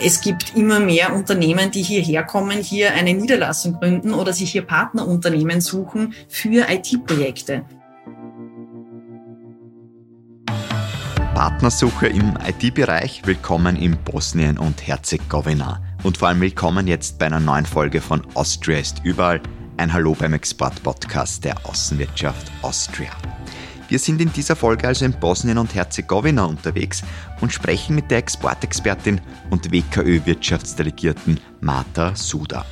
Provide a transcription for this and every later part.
Es gibt immer mehr Unternehmen, die hierher kommen, hier eine Niederlassung gründen oder sich hier Partnerunternehmen suchen für IT-Projekte. Partnersuche im IT-Bereich. Willkommen in Bosnien und Herzegowina. Und vor allem willkommen jetzt bei einer neuen Folge von Austria ist überall. Ein Hallo beim Export-Podcast der Außenwirtschaft Austria. Wir sind in dieser Folge also in Bosnien und Herzegowina unterwegs und sprechen mit der Exportexpertin und WKÖ-Wirtschaftsdelegierten Marta Suda.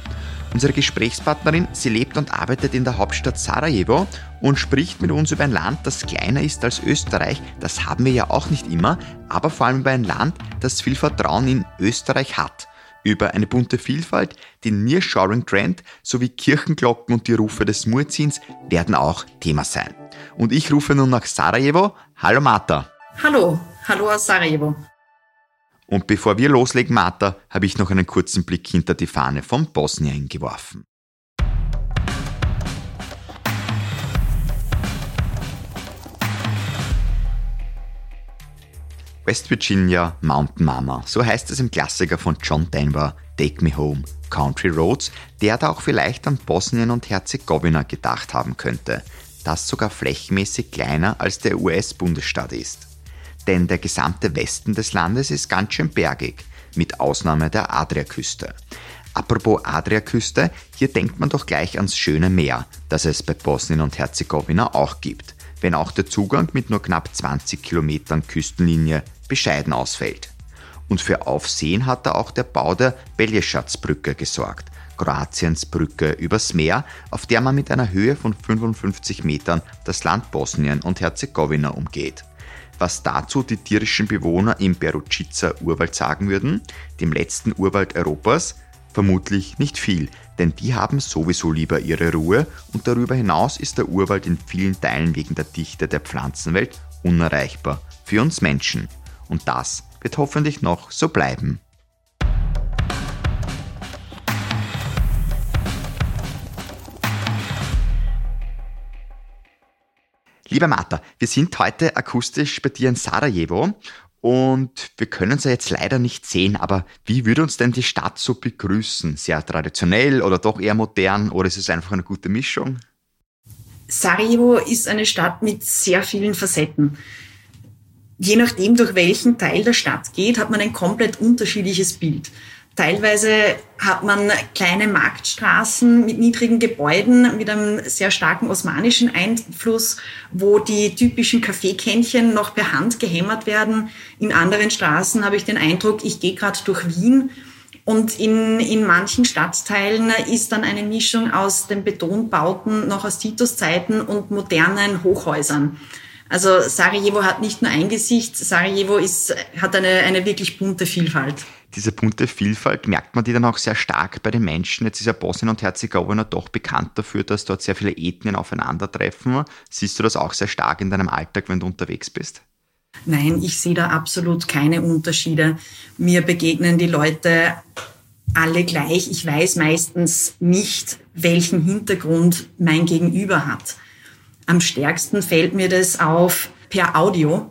Unsere Gesprächspartnerin, sie lebt und arbeitet in der Hauptstadt Sarajevo und spricht mit uns über ein Land, das kleiner ist als Österreich. Das haben wir ja auch nicht immer, aber vor allem über ein Land, das viel Vertrauen in Österreich hat über eine bunte Vielfalt, den Nearshoring-Trend sowie Kirchenglocken und die Rufe des Muezzins werden auch Thema sein. Und ich rufe nun nach Sarajevo. Hallo Marta. Hallo, hallo aus Sarajevo. Und bevor wir loslegen, Marta, habe ich noch einen kurzen Blick hinter die Fahne von Bosnien geworfen. West Virginia Mountain Mama, so heißt es im Klassiker von John Denver, Take Me Home, Country Roads, der da auch vielleicht an Bosnien und Herzegowina gedacht haben könnte, das sogar flächenmäßig kleiner als der US-Bundesstaat ist. Denn der gesamte Westen des Landes ist ganz schön bergig, mit Ausnahme der Adriaküste. Apropos Adriaküste, hier denkt man doch gleich ans schöne Meer, das es bei Bosnien und Herzegowina auch gibt, wenn auch der Zugang mit nur knapp 20 Kilometern Küstenlinie bescheiden ausfällt. Und für Aufsehen hat da auch der Bau der Beljeschatzbrücke gesorgt, Kroatiens Brücke übers Meer, auf der man mit einer Höhe von 55 Metern das Land Bosnien und Herzegowina umgeht. Was dazu die tierischen Bewohner im Berucica Urwald sagen würden, dem letzten Urwald Europas, vermutlich nicht viel, denn die haben sowieso lieber ihre Ruhe und darüber hinaus ist der Urwald in vielen Teilen wegen der Dichte der Pflanzenwelt unerreichbar für uns Menschen. Und das wird hoffentlich noch so bleiben. Lieber Martha, wir sind heute akustisch bei dir in Sarajevo und wir können sie jetzt leider nicht sehen, aber wie würde uns denn die Stadt so begrüßen? Sehr traditionell oder doch eher modern oder ist es einfach eine gute Mischung? Sarajevo ist eine Stadt mit sehr vielen Facetten je nachdem, durch welchen Teil der Stadt geht, hat man ein komplett unterschiedliches Bild. Teilweise hat man kleine Marktstraßen mit niedrigen Gebäuden, mit einem sehr starken osmanischen Einfluss, wo die typischen Kaffeekännchen noch per Hand gehämmert werden. In anderen Straßen habe ich den Eindruck, ich gehe gerade durch Wien und in, in manchen Stadtteilen ist dann eine Mischung aus den Betonbauten noch aus Titus-Zeiten und modernen Hochhäusern. Also Sarajevo hat nicht nur ein Gesicht, Sarajevo ist, hat eine, eine wirklich bunte Vielfalt. Diese bunte Vielfalt merkt man die dann auch sehr stark bei den Menschen. Jetzt ist ja Bosnien und Herzegowina doch bekannt dafür, dass dort sehr viele Ethnien aufeinandertreffen. Siehst du das auch sehr stark in deinem Alltag, wenn du unterwegs bist? Nein, ich sehe da absolut keine Unterschiede. Mir begegnen die Leute alle gleich. Ich weiß meistens nicht, welchen Hintergrund mein Gegenüber hat. Am stärksten fällt mir das auf per Audio.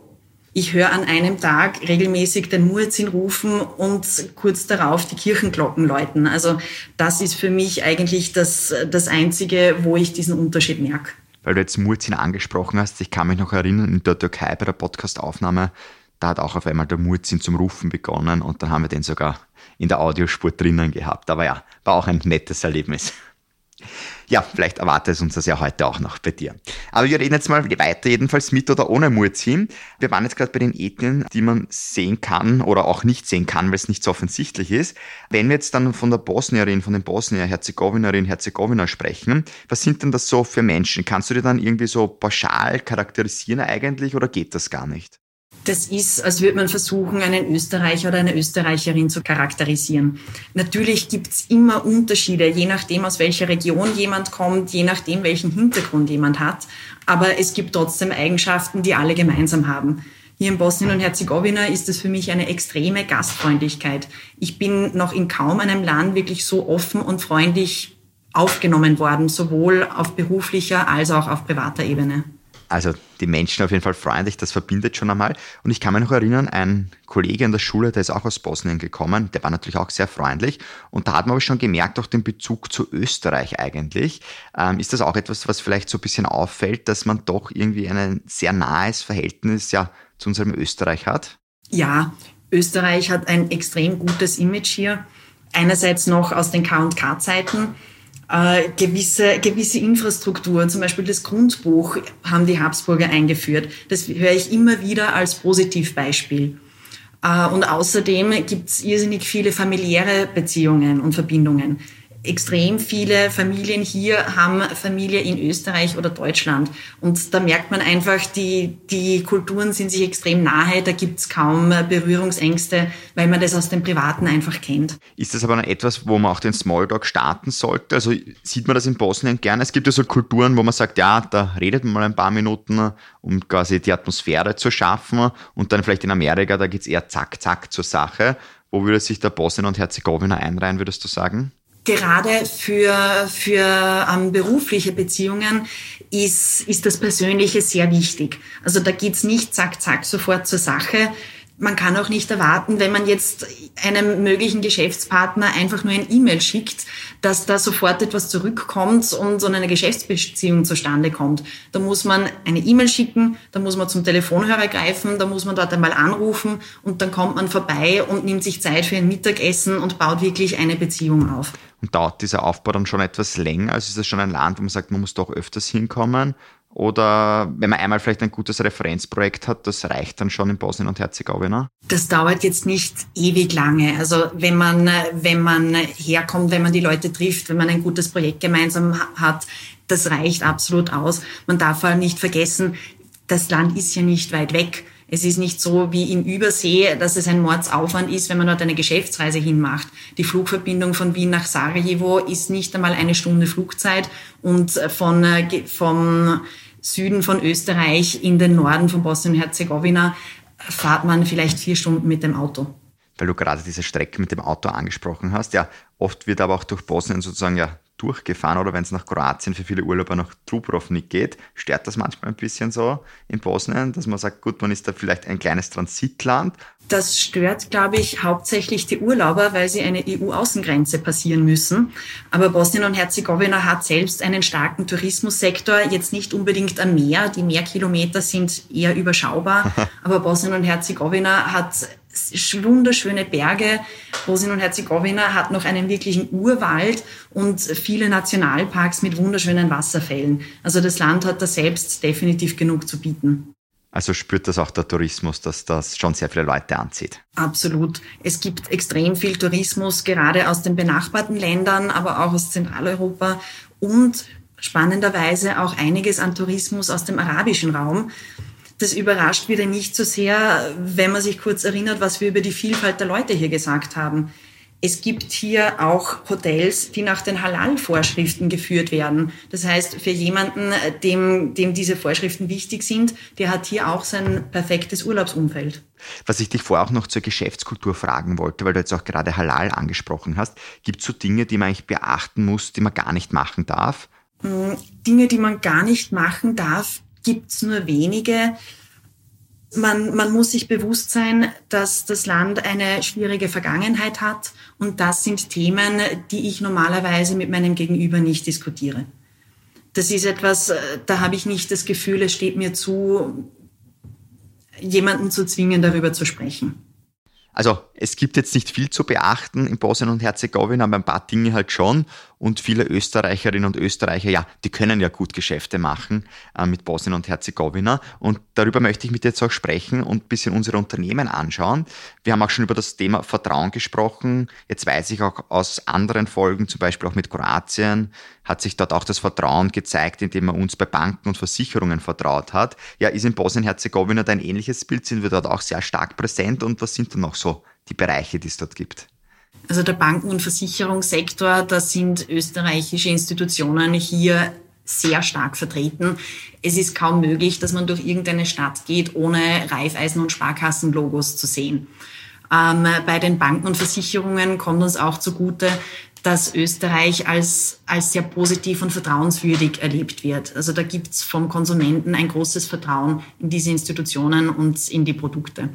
Ich höre an einem Tag regelmäßig den Muezzin rufen und kurz darauf die Kirchenglocken läuten. Also das ist für mich eigentlich das, das Einzige, wo ich diesen Unterschied merke. Weil du jetzt Muezzin angesprochen hast, ich kann mich noch erinnern, in der Türkei bei der Podcastaufnahme, da hat auch auf einmal der Muezzin zum Rufen begonnen und dann haben wir den sogar in der Audiospur drinnen gehabt. Aber ja, war auch ein nettes Erlebnis. Ja, vielleicht erwartet es uns das ja heute auch noch bei dir. Aber wir reden jetzt mal weiter, jedenfalls mit oder ohne Murzin. Wir waren jetzt gerade bei den Ethnien, die man sehen kann oder auch nicht sehen kann, weil es nicht so offensichtlich ist. Wenn wir jetzt dann von der Bosnierin, von den Bosnier, Herzegowinerin, Herzegowina sprechen, was sind denn das so für Menschen? Kannst du dir dann irgendwie so pauschal charakterisieren eigentlich oder geht das gar nicht? Das ist, als würde man versuchen, einen Österreicher oder eine Österreicherin zu charakterisieren. Natürlich gibt's immer Unterschiede, je nachdem, aus welcher Region jemand kommt, je nachdem, welchen Hintergrund jemand hat. Aber es gibt trotzdem Eigenschaften, die alle gemeinsam haben. Hier in Bosnien und Herzegowina ist es für mich eine extreme Gastfreundlichkeit. Ich bin noch in kaum einem Land wirklich so offen und freundlich aufgenommen worden, sowohl auf beruflicher als auch auf privater Ebene. Also die Menschen auf jeden Fall freundlich, das verbindet schon einmal. Und ich kann mich noch erinnern, ein Kollege in der Schule, der ist auch aus Bosnien gekommen, der war natürlich auch sehr freundlich. Und da hat man aber schon gemerkt, auch den Bezug zu Österreich eigentlich. Ähm, ist das auch etwas, was vielleicht so ein bisschen auffällt, dass man doch irgendwie ein sehr nahes Verhältnis ja zu unserem Österreich hat? Ja, Österreich hat ein extrem gutes Image hier. Einerseits noch aus den K&K-Zeiten, äh, gewisse, gewisse Infrastruktur, zum Beispiel das Grundbuch haben die Habsburger eingeführt. Das höre ich immer wieder als Positivbeispiel. Äh, und außerdem gibt es irrsinnig viele familiäre Beziehungen und Verbindungen extrem viele Familien hier haben Familie in Österreich oder Deutschland. Und da merkt man einfach, die, die Kulturen sind sich extrem nahe, da gibt's kaum Berührungsängste, weil man das aus dem Privaten einfach kennt. Ist das aber etwas, wo man auch den Smalltalk starten sollte? Also sieht man das in Bosnien gerne? Es gibt ja so Kulturen, wo man sagt, ja, da redet man mal ein paar Minuten, um quasi die Atmosphäre zu schaffen. Und dann vielleicht in Amerika, da geht's eher zack, zack zur Sache. Wo würde sich der Bosnien und Herzegowina einreihen, würdest du sagen? Gerade für, für ähm, berufliche Beziehungen ist, ist das Persönliche sehr wichtig. Also da geht's nicht zack, zack, sofort zur Sache, man kann auch nicht erwarten, wenn man jetzt einem möglichen Geschäftspartner einfach nur ein E-Mail schickt, dass da sofort etwas zurückkommt und so eine Geschäftsbeziehung zustande kommt. Da muss man eine E-Mail schicken, da muss man zum Telefonhörer greifen, da muss man dort einmal anrufen und dann kommt man vorbei und nimmt sich Zeit für ein Mittagessen und baut wirklich eine Beziehung auf. Und dauert dieser Aufbau dann schon etwas länger? Also ist das schon ein Land, wo man sagt, man muss doch öfters hinkommen? Oder wenn man einmal vielleicht ein gutes Referenzprojekt hat, das reicht dann schon in Bosnien und Herzegowina? Das dauert jetzt nicht ewig lange. Also wenn man, wenn man herkommt, wenn man die Leute trifft, wenn man ein gutes Projekt gemeinsam hat, das reicht absolut aus. Man darf halt nicht vergessen, das Land ist ja nicht weit weg. Es ist nicht so wie in Übersee, dass es ein Mordsaufwand ist, wenn man dort eine Geschäftsreise hinmacht. Die Flugverbindung von Wien nach Sarajevo ist nicht einmal eine Stunde Flugzeit und von, vom Süden von Österreich in den Norden von Bosnien-Herzegowina fahrt man vielleicht vier Stunden mit dem Auto. Weil du gerade diese Strecke mit dem Auto angesprochen hast. Ja, oft wird aber auch durch Bosnien sozusagen ja durchgefahren oder wenn es nach Kroatien für viele Urlauber nach Dubrovnik geht, stört das manchmal ein bisschen so in Bosnien, dass man sagt, gut, man ist da vielleicht ein kleines Transitland. Das stört, glaube ich, hauptsächlich die Urlauber, weil sie eine EU-Außengrenze passieren müssen. Aber Bosnien und Herzegowina hat selbst einen starken Tourismussektor, jetzt nicht unbedingt am Meer. Die Meerkilometer sind eher überschaubar. Aber Bosnien und Herzegowina hat wunderschöne Berge. Bosnien und Herzegowina hat noch einen wirklichen Urwald und viele Nationalparks mit wunderschönen Wasserfällen. Also das Land hat da selbst definitiv genug zu bieten. Also spürt das auch der Tourismus, dass das schon sehr viele Leute anzieht? Absolut. Es gibt extrem viel Tourismus, gerade aus den benachbarten Ländern, aber auch aus Zentraleuropa und spannenderweise auch einiges an Tourismus aus dem arabischen Raum. Das überrascht wieder nicht so sehr, wenn man sich kurz erinnert, was wir über die Vielfalt der Leute hier gesagt haben. Es gibt hier auch Hotels, die nach den Halal-Vorschriften geführt werden. Das heißt, für jemanden, dem, dem diese Vorschriften wichtig sind, der hat hier auch sein perfektes Urlaubsumfeld. Was ich dich vorher auch noch zur Geschäftskultur fragen wollte, weil du jetzt auch gerade Halal angesprochen hast, gibt es so Dinge, die man eigentlich beachten muss, die man gar nicht machen darf? Hm, Dinge, die man gar nicht machen darf, gibt es nur wenige. Man, man muss sich bewusst sein, dass das Land eine schwierige Vergangenheit hat und das sind Themen, die ich normalerweise mit meinem Gegenüber nicht diskutiere. Das ist etwas, äh, da habe ich nicht das Gefühl, es steht mir zu, jemanden zu zwingen, darüber zu sprechen. Also es gibt jetzt nicht viel zu beachten in Bosnien und Herzegowina, aber ein paar Dinge halt schon. Und viele Österreicherinnen und Österreicher, ja, die können ja gut Geschäfte machen äh, mit Bosnien und Herzegowina. Und darüber möchte ich mit dir jetzt auch sprechen und ein bisschen unsere Unternehmen anschauen. Wir haben auch schon über das Thema Vertrauen gesprochen. Jetzt weiß ich auch aus anderen Folgen, zum Beispiel auch mit Kroatien, hat sich dort auch das Vertrauen gezeigt, indem man uns bei Banken und Versicherungen vertraut hat. Ja, ist in Bosnien-Herzegowina ein ähnliches Bild? Sind wir dort auch sehr stark präsent? Und was sind dann noch so die Bereiche, die es dort gibt? Also der Banken- und Versicherungssektor, da sind österreichische Institutionen hier sehr stark vertreten. Es ist kaum möglich, dass man durch irgendeine Stadt geht, ohne Raiffeisen- und Sparkassenlogos zu sehen. Ähm, bei den Banken und Versicherungen kommt uns auch zugute, dass Österreich als, als sehr positiv und vertrauenswürdig erlebt wird. Also da gibt's vom Konsumenten ein großes Vertrauen in diese Institutionen und in die Produkte.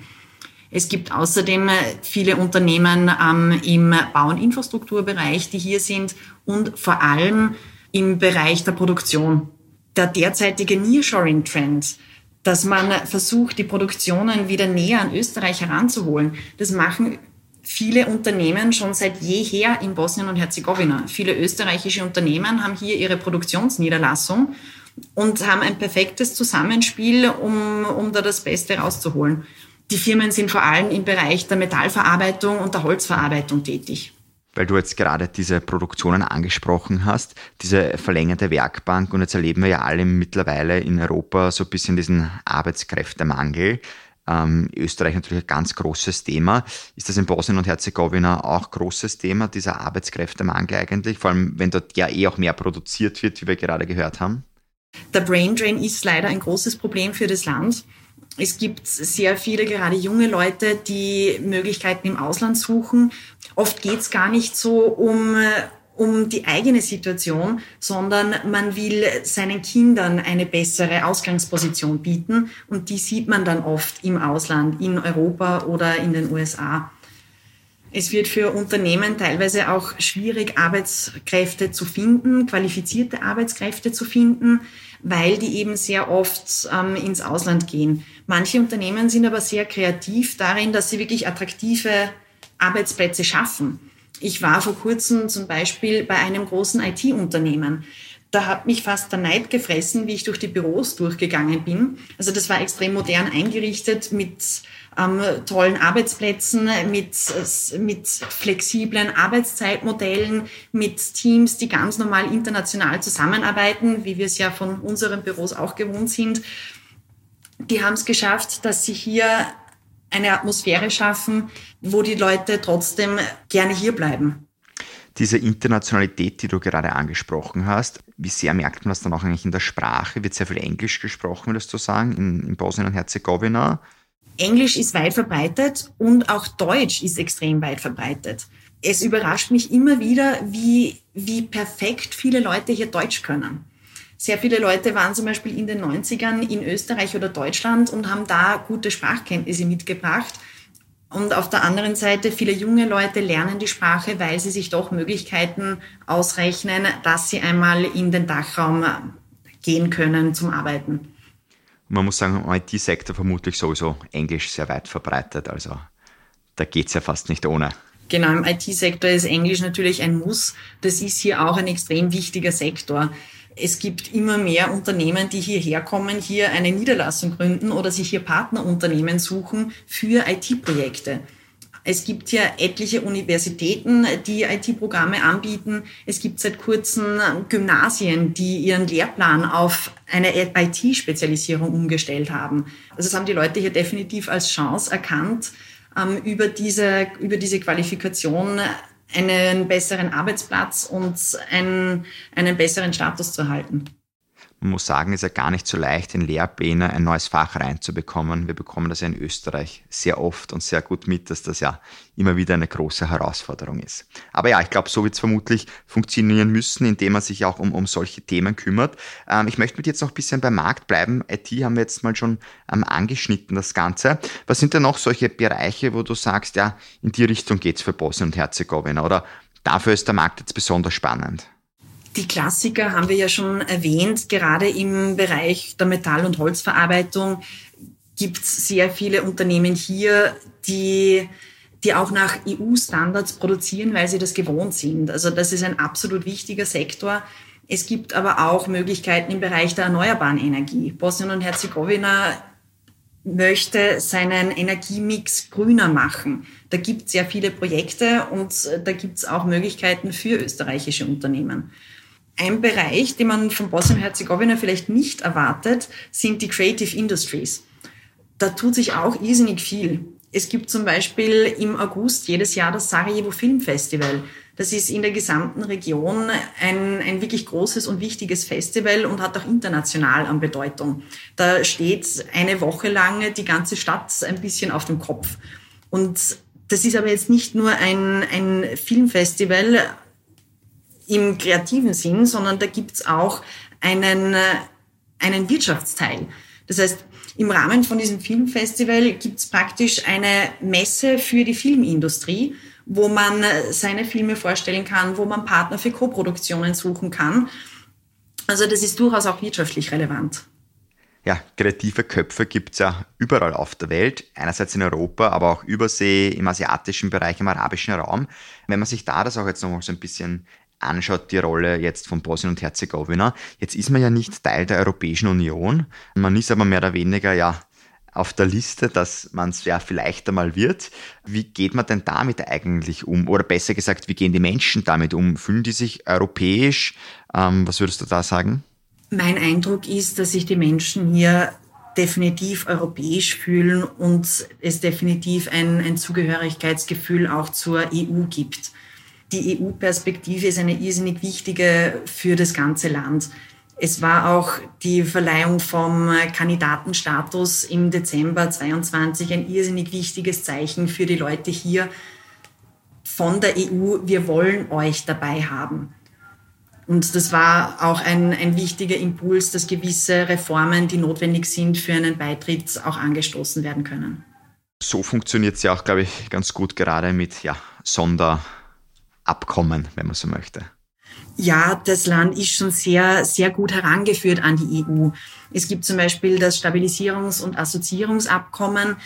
Es gibt außerdem viele Unternehmen ähm, im Bau- und Infrastrukturbereich, die hier sind und vor allem im Bereich der Produktion. Der derzeitige Nearshoring-Trend, dass man versucht, die Produktionen wieder näher an Österreich heranzuholen, das machen viele Unternehmen schon seit jeher in Bosnien und Herzegowina. Viele österreichische Unternehmen haben hier ihre Produktionsniederlassung und haben ein perfektes Zusammenspiel, um, um da das Beste rauszuholen. Die Firmen sind vor allem im Bereich der Metallverarbeitung und der Holzverarbeitung tätig. Weil du jetzt gerade diese Produktionen angesprochen hast, diese verlängerte Werkbank und jetzt erleben wir ja alle mittlerweile in Europa so ein bisschen diesen Arbeitskräftemangel. Ähm, Österreich natürlich ein ganz großes Thema. Ist das in Bosnien und Herzegowina auch großes Thema, dieser Arbeitskräftemangel eigentlich? Vor allem, wenn dort ja eh auch mehr produziert wird, wie wir gerade gehört haben? Der Brain Drain ist leider ein großes Problem für das Land. Es gibt sehr viele, gerade junge Leute, die Möglichkeiten im Ausland suchen. Oft geht es gar nicht so um um die eigene Situation, sondern man will seinen Kindern eine bessere Ausgangsposition bieten und die sieht man dann oft im Ausland, in Europa oder in den USA. Es wird für Unternehmen teilweise auch schwierig, Arbeitskräfte zu finden, qualifizierte Arbeitskräfte zu finden, weil die eben sehr oft ähm, ins Ausland gehen. Manche Unternehmen sind aber sehr kreativ darin, dass sie wirklich attraktive Arbeitsplätze schaffen. Ich war vor kurzem zum Beispiel bei einem großen IT-Unternehmen. Da hat mich fast der Neid gefressen, wie ich durch die Büros durchgegangen bin. Also das war extrem modern eingerichtet mit ähm, tollen Arbeitsplätzen, mit, mit flexiblen Arbeitszeitmodellen, mit Teams, die ganz normal international zusammenarbeiten, wie wir es ja von unseren Büros auch gewohnt sind. Die haben es geschafft, dass sie hier eine Atmosphäre schaffen, wo die Leute trotzdem gerne hier bleiben. Diese Internationalität, die du gerade angesprochen hast, wie sehr merkt man das dann auch eigentlich in der Sprache? Wird sehr viel Englisch gesprochen, würdest du sagen, in, in Bosnien und Herzegowina? Englisch ist weit verbreitet und auch Deutsch ist extrem weit verbreitet. Es überrascht mich immer wieder, wie, wie perfekt viele Leute hier Deutsch können. Sehr viele Leute waren zum Beispiel in den 90ern in Österreich oder Deutschland und haben da gute Sprachkenntnisse mitgebracht. Und auf der anderen Seite, viele junge Leute lernen die Sprache, weil sie sich doch Möglichkeiten ausrechnen, dass sie einmal in den Dachraum gehen können zum Arbeiten. Man muss sagen, im IT-Sektor vermutlich sowieso Englisch sehr weit verbreitet. Also da geht es ja fast nicht ohne. Genau, im IT-Sektor ist Englisch natürlich ein Muss. Das ist hier auch ein extrem wichtiger Sektor. Es gibt immer mehr Unternehmen, die hierher kommen, hier eine Niederlassung gründen oder sich hier Partnerunternehmen suchen für IT-Projekte. Es gibt hier etliche Universitäten, die IT-Programme anbieten. Es gibt seit kurzem Gymnasien, die ihren Lehrplan auf eine IT-Spezialisierung umgestellt haben. Also das haben die Leute hier definitiv als Chance erkannt, ähm, über diese, über diese Qualifikation einen besseren Arbeitsplatz und einen, einen besseren Status zu erhalten. Man muss sagen, ist ja gar nicht so leicht, in Lehrpläne ein neues Fach reinzubekommen. Wir bekommen das ja in Österreich sehr oft und sehr gut mit, dass das ja immer wieder eine große Herausforderung ist. Aber ja, ich glaube, so wird es vermutlich funktionieren müssen, indem man sich auch um, um solche Themen kümmert. Ähm, ich möchte mit jetzt noch ein bisschen beim Markt bleiben. IT haben wir jetzt mal schon ähm, angeschnitten, das Ganze. Was sind denn noch solche Bereiche, wo du sagst, ja, in die Richtung geht es für Bosnien und Herzegowina oder dafür ist der Markt jetzt besonders spannend? Die Klassiker haben wir ja schon erwähnt. Gerade im Bereich der Metall- und Holzverarbeitung gibt es sehr viele Unternehmen hier, die, die auch nach EU-Standards produzieren, weil sie das gewohnt sind. Also das ist ein absolut wichtiger Sektor. Es gibt aber auch Möglichkeiten im Bereich der erneuerbaren Energie. Bosnien und Herzegowina möchte seinen Energiemix grüner machen. Da gibt es sehr viele Projekte und da gibt es auch Möglichkeiten für österreichische Unternehmen. Ein Bereich, den man von Bosnien-Herzegowina vielleicht nicht erwartet, sind die Creative Industries. Da tut sich auch irrsinnig viel. Es gibt zum Beispiel im August jedes Jahr das Sarajevo Film Festival. Das ist in der gesamten Region ein, ein wirklich großes und wichtiges Festival und hat auch international an Bedeutung. Da steht eine Woche lang die ganze Stadt ein bisschen auf dem Kopf. Und das ist aber jetzt nicht nur ein, ein Filmfestival im kreativen Sinn, sondern da gibt's auch einen, äh, einen Wirtschaftsteil. Das heißt, im Rahmen von diesem Filmfestival gibt's praktisch eine Messe für die Filmindustrie, wo man äh, seine Filme vorstellen kann, wo man Partner für Koproduktionen suchen kann. Also das ist durchaus auch wirtschaftlich relevant. Ja, kreative Köpfe gibt es ja überall auf der Welt, einerseits in Europa, aber auch übersee, im asiatischen Bereich, im arabischen Raum. Wenn man sich da das auch jetzt nochmal so ein bisschen anschaut, die Rolle jetzt von Bosnien und Herzegowina, jetzt ist man ja nicht Teil der Europäischen Union, man ist aber mehr oder weniger ja auf der Liste, dass man es ja vielleicht einmal wird. Wie geht man denn damit eigentlich um? Oder besser gesagt, wie gehen die Menschen damit um? Fühlen die sich europäisch? Ähm, was würdest du da sagen? Mein Eindruck ist, dass sich die Menschen hier definitiv europäisch fühlen und es definitiv ein, ein Zugehörigkeitsgefühl auch zur EU gibt. Die EU-Perspektive ist eine irrsinnig wichtige für das ganze Land. Es war auch die Verleihung vom Kandidatenstatus im Dezember 22 ein irrsinnig wichtiges Zeichen für die Leute hier von der EU. Wir wollen euch dabei haben. Und das war auch ein, ein wichtiger Impuls, dass gewisse Reformen, die notwendig sind für einen Beitritt, auch angestoßen werden können. So funktioniert es ja auch, glaube ich, ganz gut gerade mit ja, Sonderabkommen, wenn man so möchte. Ja, das Land ist schon sehr, sehr gut herangeführt an die EU. Es gibt zum Beispiel das Stabilisierungs- und Assoziierungsabkommen.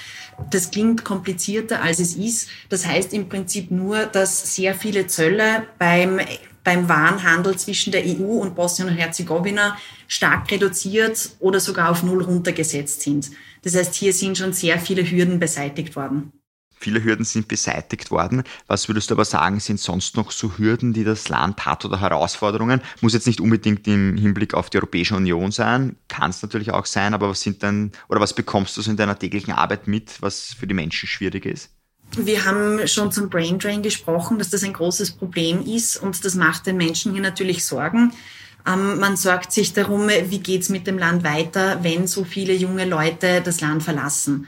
Das klingt komplizierter, als es ist. Das heißt im Prinzip nur, dass sehr viele Zölle beim beim Warenhandel zwischen der EU und Bosnien und Herzegowina stark reduziert oder sogar auf Null runtergesetzt sind. Das heißt, hier sind schon sehr viele Hürden beseitigt worden. Viele Hürden sind beseitigt worden. Was würdest du aber sagen, sind sonst noch so Hürden, die das Land hat oder Herausforderungen? Muss jetzt nicht unbedingt im Hinblick auf die Europäische Union sein, kann es natürlich auch sein, aber was sind dann, oder was bekommst du so in deiner täglichen Arbeit mit, was für die Menschen schwierig ist? Wir haben schon zum Brain Drain gesprochen, dass das ein großes Problem ist und das macht den Menschen hier natürlich Sorgen. Ähm, man sorgt sich darum, wie geht's mit dem Land weiter, wenn so viele junge Leute das Land verlassen.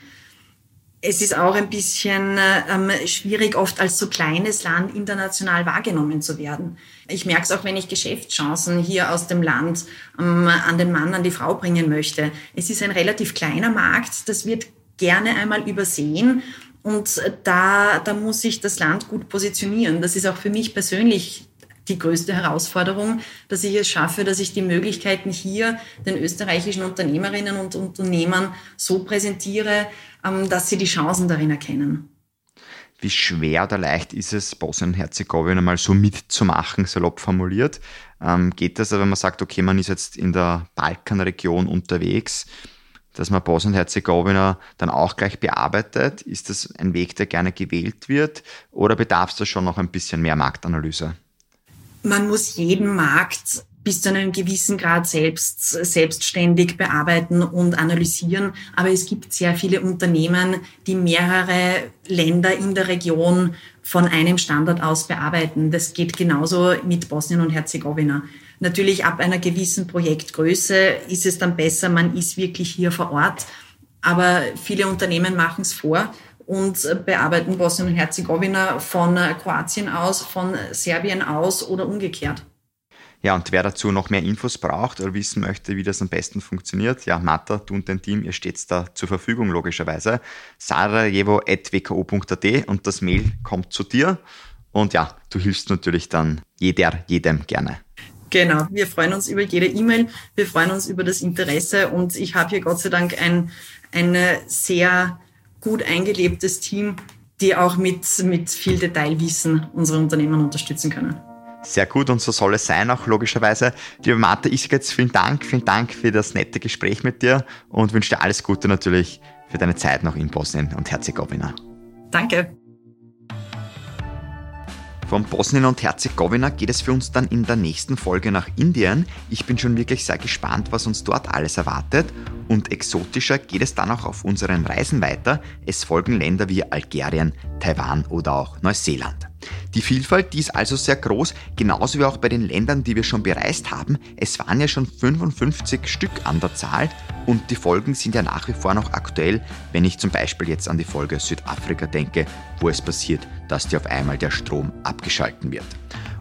Es ist auch ein bisschen ähm, schwierig, oft als so kleines Land international wahrgenommen zu werden. Ich merke es auch, wenn ich Geschäftschancen hier aus dem Land ähm, an den Mann, an die Frau bringen möchte. Es ist ein relativ kleiner Markt, das wird gerne einmal übersehen und da, da muss sich das Land gut positionieren. Das ist auch für mich persönlich die größte Herausforderung, dass ich es schaffe, dass ich die Möglichkeiten hier den österreichischen Unternehmerinnen und Unternehmern so präsentiere, ähm, dass sie die Chancen darin erkennen. Wie schwer oder leicht ist es, Bosnien-Herzegowina mal so mitzumachen, salopp formuliert? Ähm, geht das, wenn man sagt, okay, man ist jetzt in der Balkanregion unterwegs, dass man Bosnien-Herzegowina dann auch gleich bearbeitet? Ist das ein Weg, der gerne gewählt wird oder bedarf es da schon noch ein bisschen mehr Marktanalyse? Man muss jeden Markt bis zu einem gewissen Grad selbst, selbstständig bearbeiten und analysieren. Aber es gibt sehr viele Unternehmen, die mehrere Länder in der Region von einem Standort aus bearbeiten. Das geht genauso mit Bosnien und Herzegowina. Natürlich ab einer gewissen Projektgröße ist es dann besser, man ist wirklich hier vor Ort. Aber viele Unternehmen machen es vor und bearbeiten Bosnien und Herzegowina von Kroatien aus, von Serbien aus oder umgekehrt. Ja, und wer dazu noch mehr Infos braucht oder wissen möchte, wie das am besten funktioniert, ja, Martha, du und dein Team, ihr steht da zur Verfügung, logischerweise. sarajevo.wko.at und das Mail kommt zu dir. Und ja, du hilfst natürlich dann jeder, jedem gerne. Genau, wir freuen uns über jede E-Mail, wir freuen uns über das Interesse und ich habe hier Gott sei Dank ein, ein sehr gut eingelebtes Team, die auch mit, mit viel Detailwissen unsere Unternehmen unterstützen können. Sehr gut und so soll es sein, auch logischerweise. Liebe Martha Iskatz, vielen Dank, vielen Dank für das nette Gespräch mit dir und wünsche dir alles Gute natürlich für deine Zeit noch in Bosnien und Herzegowina. Danke. Von Bosnien und Herzegowina geht es für uns dann in der nächsten Folge nach Indien. Ich bin schon wirklich sehr gespannt, was uns dort alles erwartet. Und exotischer geht es dann auch auf unseren Reisen weiter. Es folgen Länder wie Algerien, Taiwan oder auch Neuseeland. Die Vielfalt, die ist also sehr groß, genauso wie auch bei den Ländern, die wir schon bereist haben. Es waren ja schon 55 Stück an der Zahl und die Folgen sind ja nach wie vor noch aktuell, wenn ich zum Beispiel jetzt an die Folge Südafrika denke, wo es passiert, dass dir auf einmal der Strom abgeschalten wird.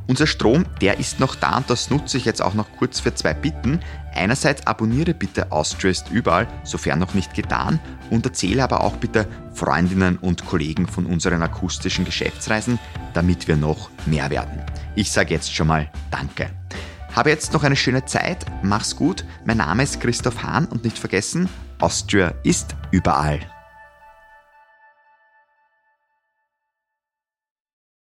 Unser Strom, der ist noch da und das nutze ich jetzt auch noch kurz für zwei Bitten. Einerseits abonniere bitte Austria ist überall, sofern noch nicht getan, und erzähle aber auch bitte Freundinnen und Kollegen von unseren akustischen Geschäftsreisen, damit wir noch mehr werden. Ich sage jetzt schon mal Danke. Habe jetzt noch eine schöne Zeit, mach's gut. Mein Name ist Christoph Hahn und nicht vergessen, Austria ist überall.